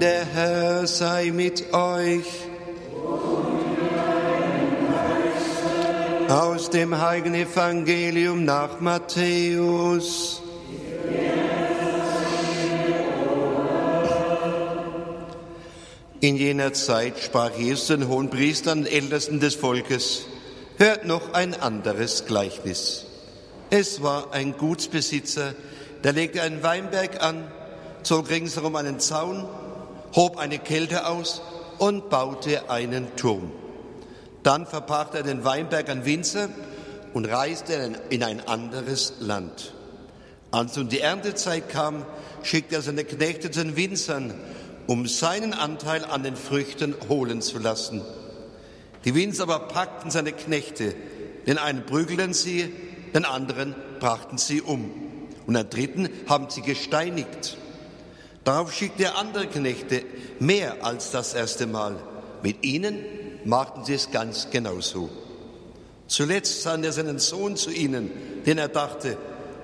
Der Herr sei mit euch. Aus dem heiligen Evangelium nach Matthäus. In jener Zeit sprach Jesus den Hohenpriestern und Ältesten des Volkes, hört noch ein anderes Gleichnis. Es war ein Gutsbesitzer, der legte einen Weinberg an, zog ringsherum einen Zaun, hob eine Kälte aus und baute einen Turm. Dann verpachte er den Weinberg an Winzer und reiste in ein anderes Land. Als nun die Erntezeit kam, schickte er seine Knechte zu den Winzern um seinen Anteil an den Früchten holen zu lassen. Die Winzer aber packten seine Knechte, den einen prügelten sie, den anderen brachten sie um und den dritten haben sie gesteinigt. Darauf schickte er andere Knechte, mehr als das erste Mal. Mit ihnen machten sie es ganz genauso. Zuletzt sandte er seinen Sohn zu ihnen, den er dachte,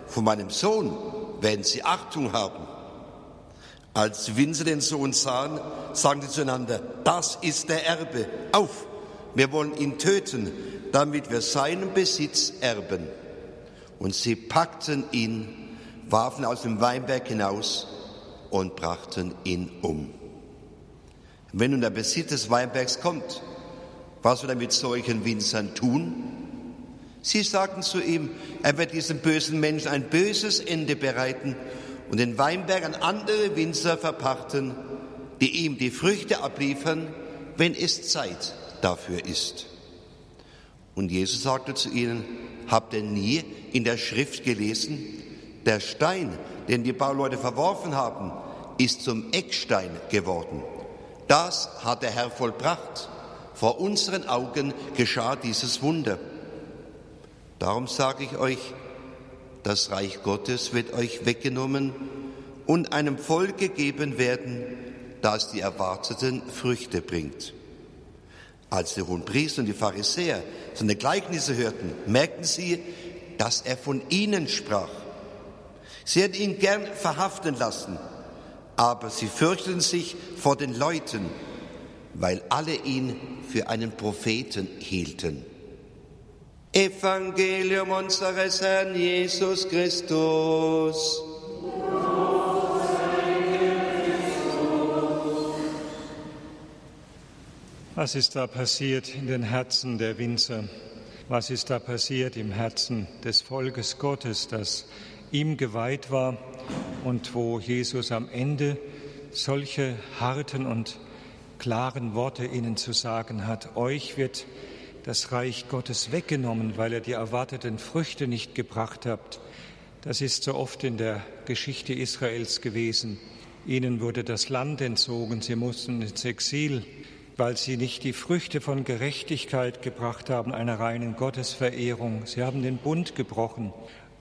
von meinem Sohn werden sie Achtung haben. Als die Winzer den Sohn sahen, sagten sie zueinander, das ist der Erbe, auf, wir wollen ihn töten, damit wir seinen Besitz erben. Und sie packten ihn, warfen aus dem Weinberg hinaus und brachten ihn um. Wenn nun der Besitz des Weinbergs kommt, was soll er mit solchen Winzern tun? Sie sagten zu ihm, er wird diesem bösen Menschen ein böses Ende bereiten und den Weinberg an andere Winzer verpachten, die ihm die Früchte abliefern, wenn es Zeit dafür ist. Und Jesus sagte zu ihnen, habt ihr nie in der Schrift gelesen, der Stein, den die Bauleute verworfen haben, ist zum Eckstein geworden. Das hat der Herr vollbracht. Vor unseren Augen geschah dieses Wunder. Darum sage ich euch, das Reich Gottes wird euch weggenommen und einem Volk gegeben werden, das die erwarteten Früchte bringt. Als die Hohenpriester und die Pharisäer seine Gleichnisse hörten, merkten sie, dass er von ihnen sprach. Sie hätten ihn gern verhaften lassen, aber sie fürchteten sich vor den Leuten, weil alle ihn für einen Propheten hielten. Evangelium unseres Herrn Jesus Christus. Was ist da passiert in den Herzen der Winzer? Was ist da passiert im Herzen des Volkes Gottes, das ihm geweiht war und wo Jesus am Ende solche harten und klaren Worte ihnen zu sagen hat? Euch wird das Reich Gottes weggenommen, weil ihr die erwarteten Früchte nicht gebracht habt. Das ist so oft in der Geschichte Israels gewesen. Ihnen wurde das Land entzogen, sie mussten ins Exil, weil sie nicht die Früchte von Gerechtigkeit gebracht haben, einer reinen Gottesverehrung. Sie haben den Bund gebrochen.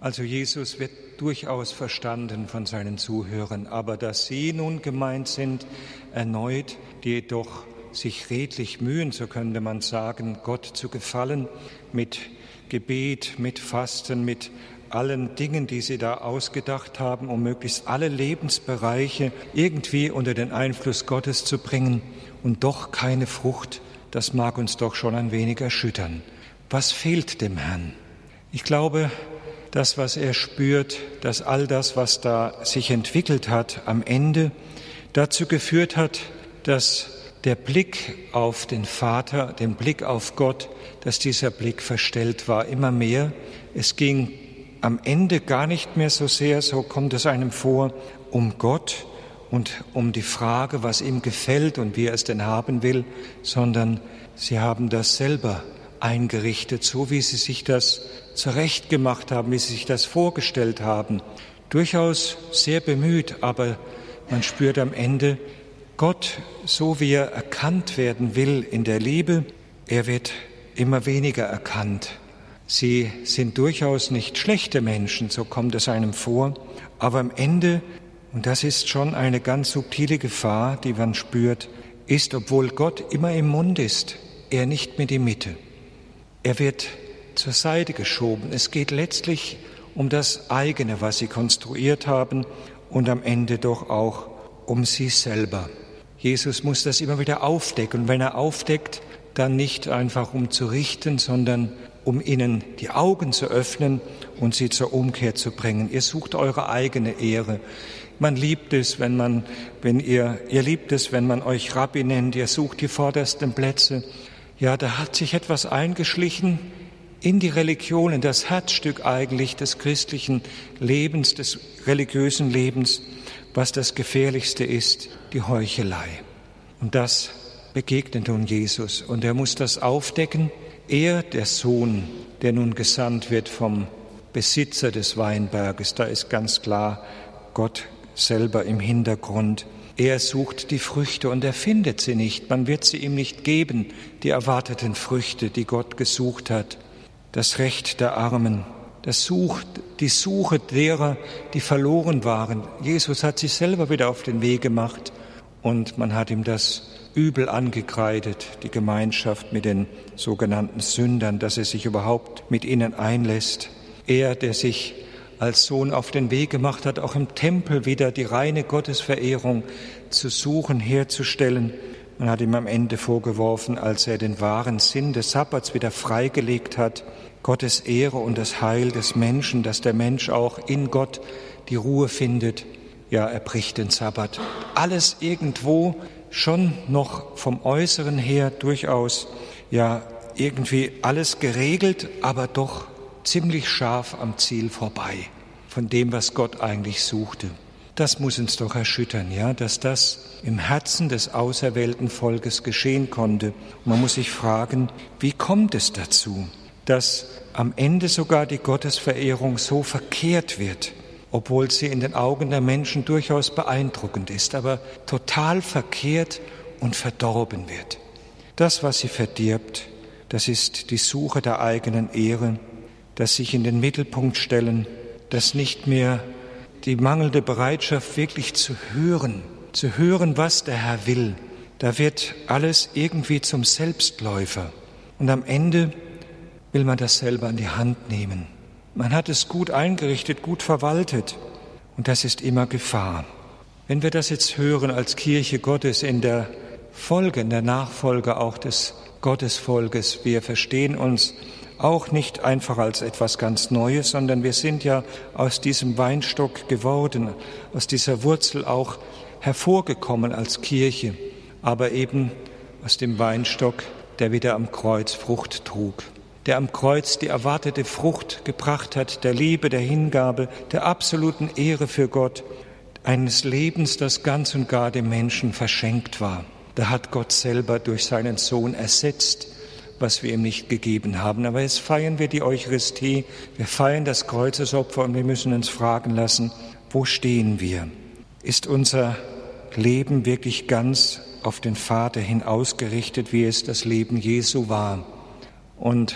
Also Jesus wird durchaus verstanden von seinen Zuhörern, aber dass sie nun gemeint sind, erneut, die jedoch sich redlich mühen, so könnte man sagen, Gott zu gefallen mit Gebet, mit Fasten, mit allen Dingen, die sie da ausgedacht haben, um möglichst alle Lebensbereiche irgendwie unter den Einfluss Gottes zu bringen und doch keine Frucht, das mag uns doch schon ein wenig erschüttern. Was fehlt dem Herrn? Ich glaube, das, was er spürt, dass all das, was da sich entwickelt hat, am Ende dazu geführt hat, dass der Blick auf den Vater, den Blick auf Gott, dass dieser Blick verstellt war, immer mehr. Es ging am Ende gar nicht mehr so sehr, so kommt es einem vor, um Gott und um die Frage, was ihm gefällt und wie er es denn haben will, sondern sie haben das selber eingerichtet, so wie sie sich das zurechtgemacht haben, wie sie sich das vorgestellt haben. Durchaus sehr bemüht, aber man spürt am Ende, Gott, so wie er erkannt werden will in der Liebe, er wird immer weniger erkannt. Sie sind durchaus nicht schlechte Menschen, so kommt es einem vor, aber am Ende, und das ist schon eine ganz subtile Gefahr, die man spürt, ist, obwohl Gott immer im Mund ist, er nicht mehr die Mitte. Er wird zur Seite geschoben. Es geht letztlich um das eigene, was sie konstruiert haben und am Ende doch auch um sie selber. Jesus muss das immer wieder aufdecken. Und wenn er aufdeckt, dann nicht einfach um zu richten, sondern um ihnen die Augen zu öffnen und sie zur Umkehr zu bringen. Ihr sucht eure eigene Ehre. Man liebt es, wenn man, wenn ihr, ihr liebt es, wenn man euch Rabbi nennt. Ihr sucht die vordersten Plätze. Ja, da hat sich etwas eingeschlichen in die Religion, in das Herzstück eigentlich des christlichen Lebens, des religiösen Lebens, was das Gefährlichste ist, die Heuchelei. Und das begegnet nun Jesus. Und er muss das aufdecken. Er, der Sohn, der nun gesandt wird vom Besitzer des Weinberges, da ist ganz klar Gott selber im Hintergrund. Er sucht die Früchte und er findet sie nicht. Man wird sie ihm nicht geben, die erwarteten Früchte, die Gott gesucht hat. Das Recht der Armen, das Such, die Suche derer, die verloren waren. Jesus hat sich selber wieder auf den Weg gemacht und man hat ihm das übel angekreidet, die Gemeinschaft mit den sogenannten Sündern, dass er sich überhaupt mit ihnen einlässt. Er, der sich als Sohn auf den Weg gemacht hat, auch im Tempel wieder die reine Gottesverehrung zu suchen, herzustellen. Man hat ihm am Ende vorgeworfen, als er den wahren Sinn des Sabbats wieder freigelegt hat, Gottes Ehre und das Heil des Menschen, dass der Mensch auch in Gott die Ruhe findet. Ja, er bricht den Sabbat. Alles irgendwo schon noch vom Äußeren her durchaus, ja, irgendwie alles geregelt, aber doch ziemlich scharf am Ziel vorbei von dem, was Gott eigentlich suchte. Das muss uns doch erschüttern, ja, dass das im Herzen des auserwählten Volkes geschehen konnte. Man muss sich fragen, wie kommt es dazu, dass am Ende sogar die Gottesverehrung so verkehrt wird, obwohl sie in den Augen der Menschen durchaus beeindruckend ist, aber total verkehrt und verdorben wird. Das, was sie verdirbt, das ist die Suche der eigenen Ehre, das sich in den Mittelpunkt stellen, das nicht mehr die mangelnde Bereitschaft wirklich zu hören, zu hören, was der Herr will. Da wird alles irgendwie zum Selbstläufer. Und am Ende will man das selber in die Hand nehmen. Man hat es gut eingerichtet, gut verwaltet. Und das ist immer Gefahr. Wenn wir das jetzt hören als Kirche Gottes in der Folge, in der Nachfolge auch des Gottesvolkes, wir verstehen uns auch nicht einfach als etwas ganz Neues, sondern wir sind ja aus diesem Weinstock geworden, aus dieser Wurzel auch hervorgekommen als Kirche, aber eben aus dem Weinstock, der wieder am Kreuz Frucht trug, der am Kreuz die erwartete Frucht gebracht hat, der Liebe, der Hingabe, der absoluten Ehre für Gott, eines Lebens, das ganz und gar dem Menschen verschenkt war. Da hat Gott selber durch seinen Sohn ersetzt, was wir ihm nicht gegeben haben. Aber jetzt feiern wir die Eucharistie, wir feiern das Kreuzesopfer und wir müssen uns fragen lassen, wo stehen wir? Ist unser Leben wirklich ganz auf den Vater hin ausgerichtet, wie es das Leben Jesu war? Und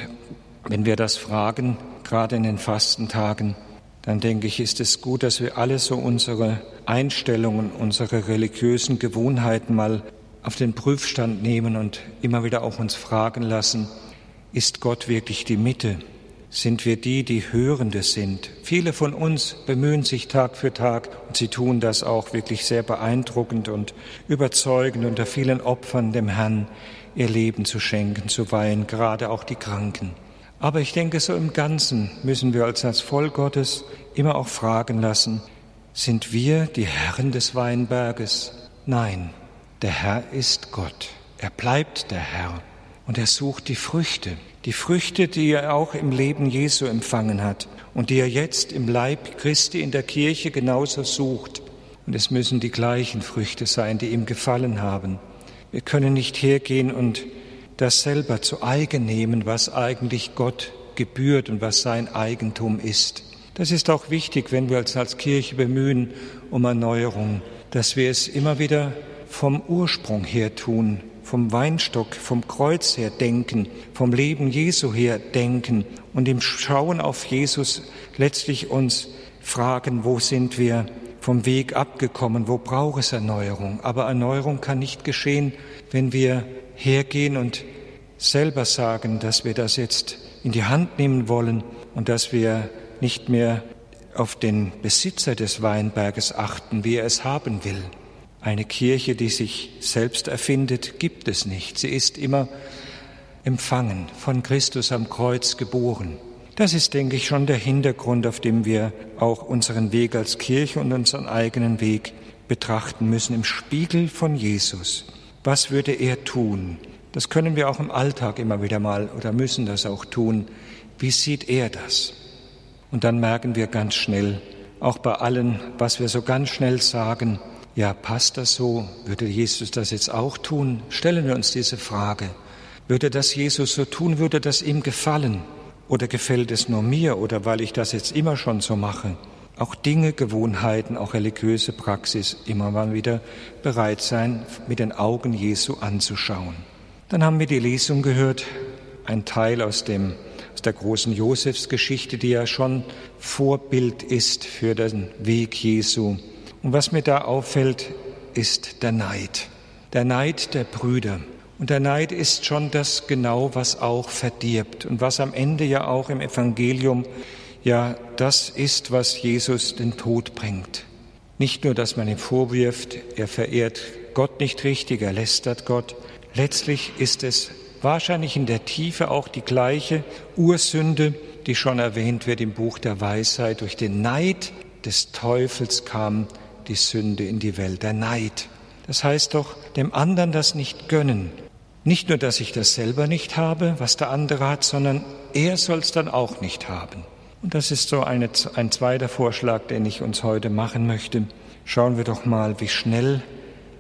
wenn wir das fragen, gerade in den Fastentagen, dann denke ich, ist es gut, dass wir alle so unsere Einstellungen, unsere religiösen Gewohnheiten mal auf den Prüfstand nehmen und immer wieder auch uns fragen lassen, ist Gott wirklich die Mitte? Sind wir die, die Hörende sind? Viele von uns bemühen sich Tag für Tag und sie tun das auch wirklich sehr beeindruckend und überzeugend unter vielen Opfern dem Herrn ihr Leben zu schenken, zu weihen, gerade auch die Kranken. Aber ich denke, so im Ganzen müssen wir als das Volk Gottes immer auch fragen lassen, sind wir die Herren des Weinberges? Nein, der Herr ist Gott. Er bleibt der Herr und er sucht die Früchte, die Früchte, die er auch im Leben Jesu empfangen hat und die er jetzt im Leib Christi in der Kirche genauso sucht. Und es müssen die gleichen Früchte sein, die ihm gefallen haben. Wir können nicht hergehen und das selber zu eigen nehmen, was eigentlich Gott gebührt und was sein Eigentum ist. Das ist auch wichtig, wenn wir uns als Kirche bemühen um Erneuerung, dass wir es immer wieder vom Ursprung her tun, vom Weinstock, vom Kreuz her denken, vom Leben Jesu her denken und im Schauen auf Jesus letztlich uns fragen, wo sind wir vom Weg abgekommen, wo braucht es Erneuerung. Aber Erneuerung kann nicht geschehen, wenn wir hergehen und selber sagen, dass wir das jetzt in die Hand nehmen wollen und dass wir nicht mehr auf den Besitzer des Weinberges achten, wie er es haben will. Eine Kirche, die sich selbst erfindet, gibt es nicht. Sie ist immer empfangen, von Christus am Kreuz geboren. Das ist, denke ich, schon der Hintergrund, auf dem wir auch unseren Weg als Kirche und unseren eigenen Weg betrachten müssen, im Spiegel von Jesus. Was würde er tun? Das können wir auch im Alltag immer wieder mal oder müssen das auch tun. Wie sieht er das? Und dann merken wir ganz schnell, auch bei allen, was wir so ganz schnell sagen, ja, passt das so? Würde Jesus das jetzt auch tun? Stellen wir uns diese Frage. Würde das Jesus so tun? Würde das ihm gefallen? Oder gefällt es nur mir? Oder weil ich das jetzt immer schon so mache? Auch Dinge, Gewohnheiten, auch religiöse Praxis immer mal wieder bereit sein, mit den Augen Jesu anzuschauen. Dann haben wir die Lesung gehört, ein Teil aus dem aus der großen Josefsgeschichte, die ja schon Vorbild ist für den Weg Jesu. Und was mir da auffällt, ist der Neid. Der Neid der Brüder. Und der Neid ist schon das genau, was auch verdirbt und was am Ende ja auch im Evangelium ja das ist, was Jesus den Tod bringt. Nicht nur, dass man ihm vorwirft, er verehrt Gott nicht richtig, er lästert Gott. Letztlich ist es wahrscheinlich in der Tiefe auch die gleiche Ursünde, die schon erwähnt wird im Buch der Weisheit. Durch den Neid des Teufels kam die Sünde in die Welt, der Neid. Das heißt doch, dem anderen das nicht gönnen. Nicht nur, dass ich das selber nicht habe, was der andere hat, sondern er soll es dann auch nicht haben. Und das ist so eine, ein zweiter Vorschlag, den ich uns heute machen möchte. Schauen wir doch mal, wie schnell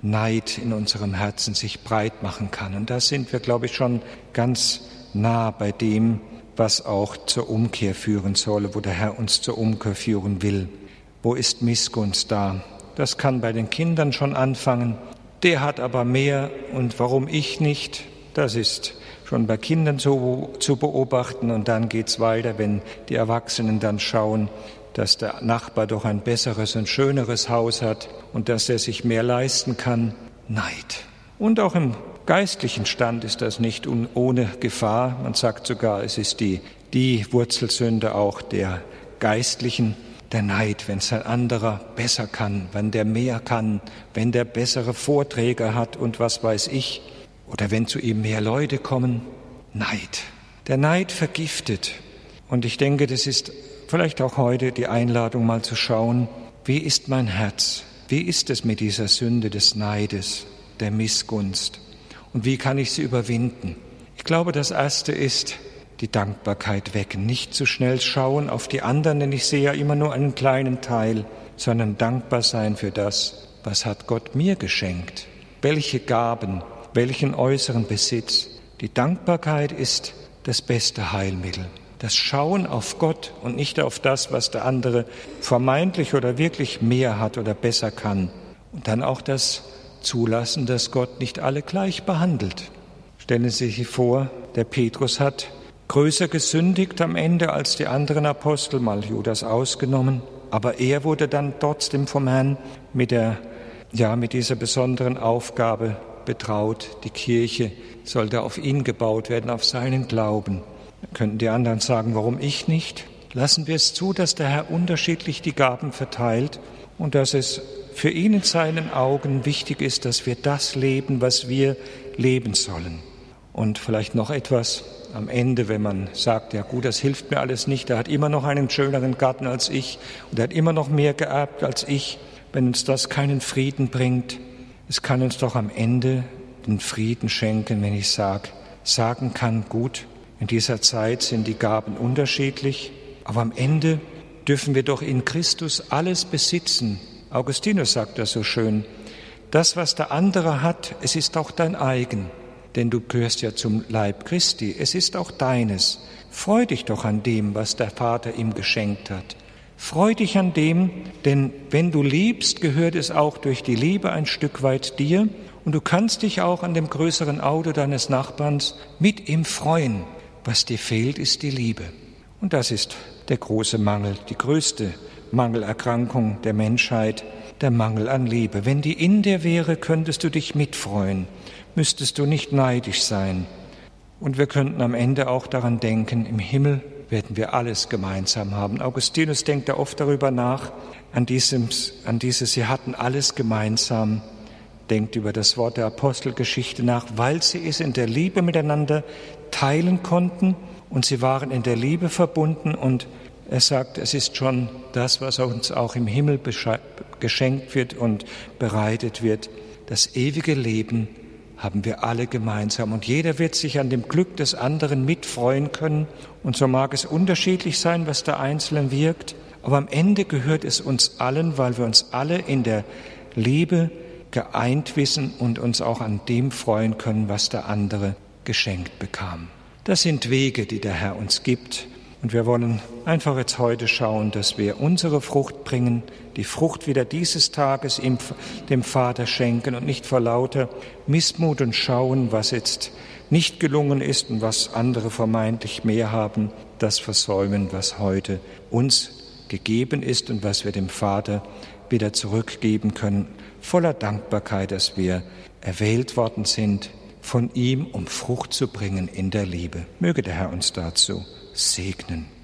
Neid in unserem Herzen sich breit machen kann. Und da sind wir, glaube ich, schon ganz nah bei dem, was auch zur Umkehr führen soll, wo der Herr uns zur Umkehr führen will. Wo ist Missgunst da? Das kann bei den Kindern schon anfangen. Der hat aber mehr und warum ich nicht? Das ist schon bei Kindern zu, zu beobachten und dann geht's weiter, wenn die Erwachsenen dann schauen, dass der Nachbar doch ein besseres und schöneres Haus hat und dass er sich mehr leisten kann. Neid. Und auch im geistlichen Stand ist das nicht ohne Gefahr. Man sagt sogar, es ist die, die Wurzelsünde auch der geistlichen, der Neid, wenn es ein anderer besser kann, wenn der mehr kann, wenn der bessere Vorträge hat und was weiß ich, oder wenn zu ihm mehr Leute kommen. Neid. Der Neid vergiftet. Und ich denke, das ist Vielleicht auch heute die Einladung mal zu schauen, wie ist mein Herz? Wie ist es mit dieser Sünde des Neides, der Missgunst? Und wie kann ich sie überwinden? Ich glaube, das Erste ist die Dankbarkeit wecken. Nicht zu schnell schauen auf die anderen, denn ich sehe ja immer nur einen kleinen Teil, sondern dankbar sein für das, was hat Gott mir geschenkt. Welche Gaben, welchen äußeren Besitz. Die Dankbarkeit ist das beste Heilmittel das Schauen auf Gott und nicht auf das, was der andere vermeintlich oder wirklich mehr hat oder besser kann. Und dann auch das Zulassen, dass Gott nicht alle gleich behandelt. Stellen Sie sich vor, der Petrus hat größer gesündigt am Ende als die anderen Apostel, mal Judas ausgenommen, aber er wurde dann trotzdem vom Herrn mit der, ja, mit dieser besonderen Aufgabe betraut. Die Kirche sollte auf ihn gebaut werden, auf seinen Glauben. Dann könnten die anderen sagen, warum ich nicht? Lassen wir es zu, dass der Herr unterschiedlich die Gaben verteilt und dass es für ihn in seinen Augen wichtig ist, dass wir das leben, was wir leben sollen. Und vielleicht noch etwas am Ende, wenn man sagt, ja gut, das hilft mir alles nicht, er hat immer noch einen schöneren Garten als ich. Und er hat immer noch mehr geerbt als ich, wenn uns das keinen Frieden bringt, es kann uns doch am Ende den Frieden schenken, wenn ich sage, sagen kann, gut, in dieser Zeit sind die Gaben unterschiedlich, aber am Ende dürfen wir doch in Christus alles besitzen. Augustinus sagt das so schön. Das, was der andere hat, es ist auch dein eigen, denn du gehörst ja zum Leib Christi. Es ist auch deines. Freu dich doch an dem, was der Vater ihm geschenkt hat. Freu dich an dem, denn wenn du liebst, gehört es auch durch die Liebe ein Stück weit dir und du kannst dich auch an dem größeren Auto deines Nachbarns mit ihm freuen. Was dir fehlt, ist die Liebe. Und das ist der große Mangel, die größte Mangelerkrankung der Menschheit, der Mangel an Liebe. Wenn die in dir wäre, könntest du dich mitfreuen, müsstest du nicht neidisch sein. Und wir könnten am Ende auch daran denken, im Himmel werden wir alles gemeinsam haben. Augustinus denkt da oft darüber nach, an, diesem, an dieses, sie hatten alles gemeinsam. denkt über das Wort der Apostelgeschichte nach, weil sie es in der Liebe miteinander teilen konnten und sie waren in der Liebe verbunden und er sagt, es ist schon das, was uns auch im Himmel geschenkt wird und bereitet wird. Das ewige Leben haben wir alle gemeinsam und jeder wird sich an dem Glück des anderen mitfreuen können. Und so mag es unterschiedlich sein, was der Einzelne wirkt, aber am Ende gehört es uns allen, weil wir uns alle in der Liebe geeint wissen und uns auch an dem freuen können, was der andere geschenkt bekam. Das sind Wege, die der Herr uns gibt. Und wir wollen einfach jetzt heute schauen, dass wir unsere Frucht bringen, die Frucht wieder dieses Tages dem Vater schenken und nicht vor lauter Missmut und schauen, was jetzt nicht gelungen ist und was andere vermeintlich mehr haben, das versäumen, was heute uns gegeben ist und was wir dem Vater wieder zurückgeben können, voller Dankbarkeit, dass wir erwählt worden sind von ihm, um Frucht zu bringen in der Liebe. Möge der Herr uns dazu segnen.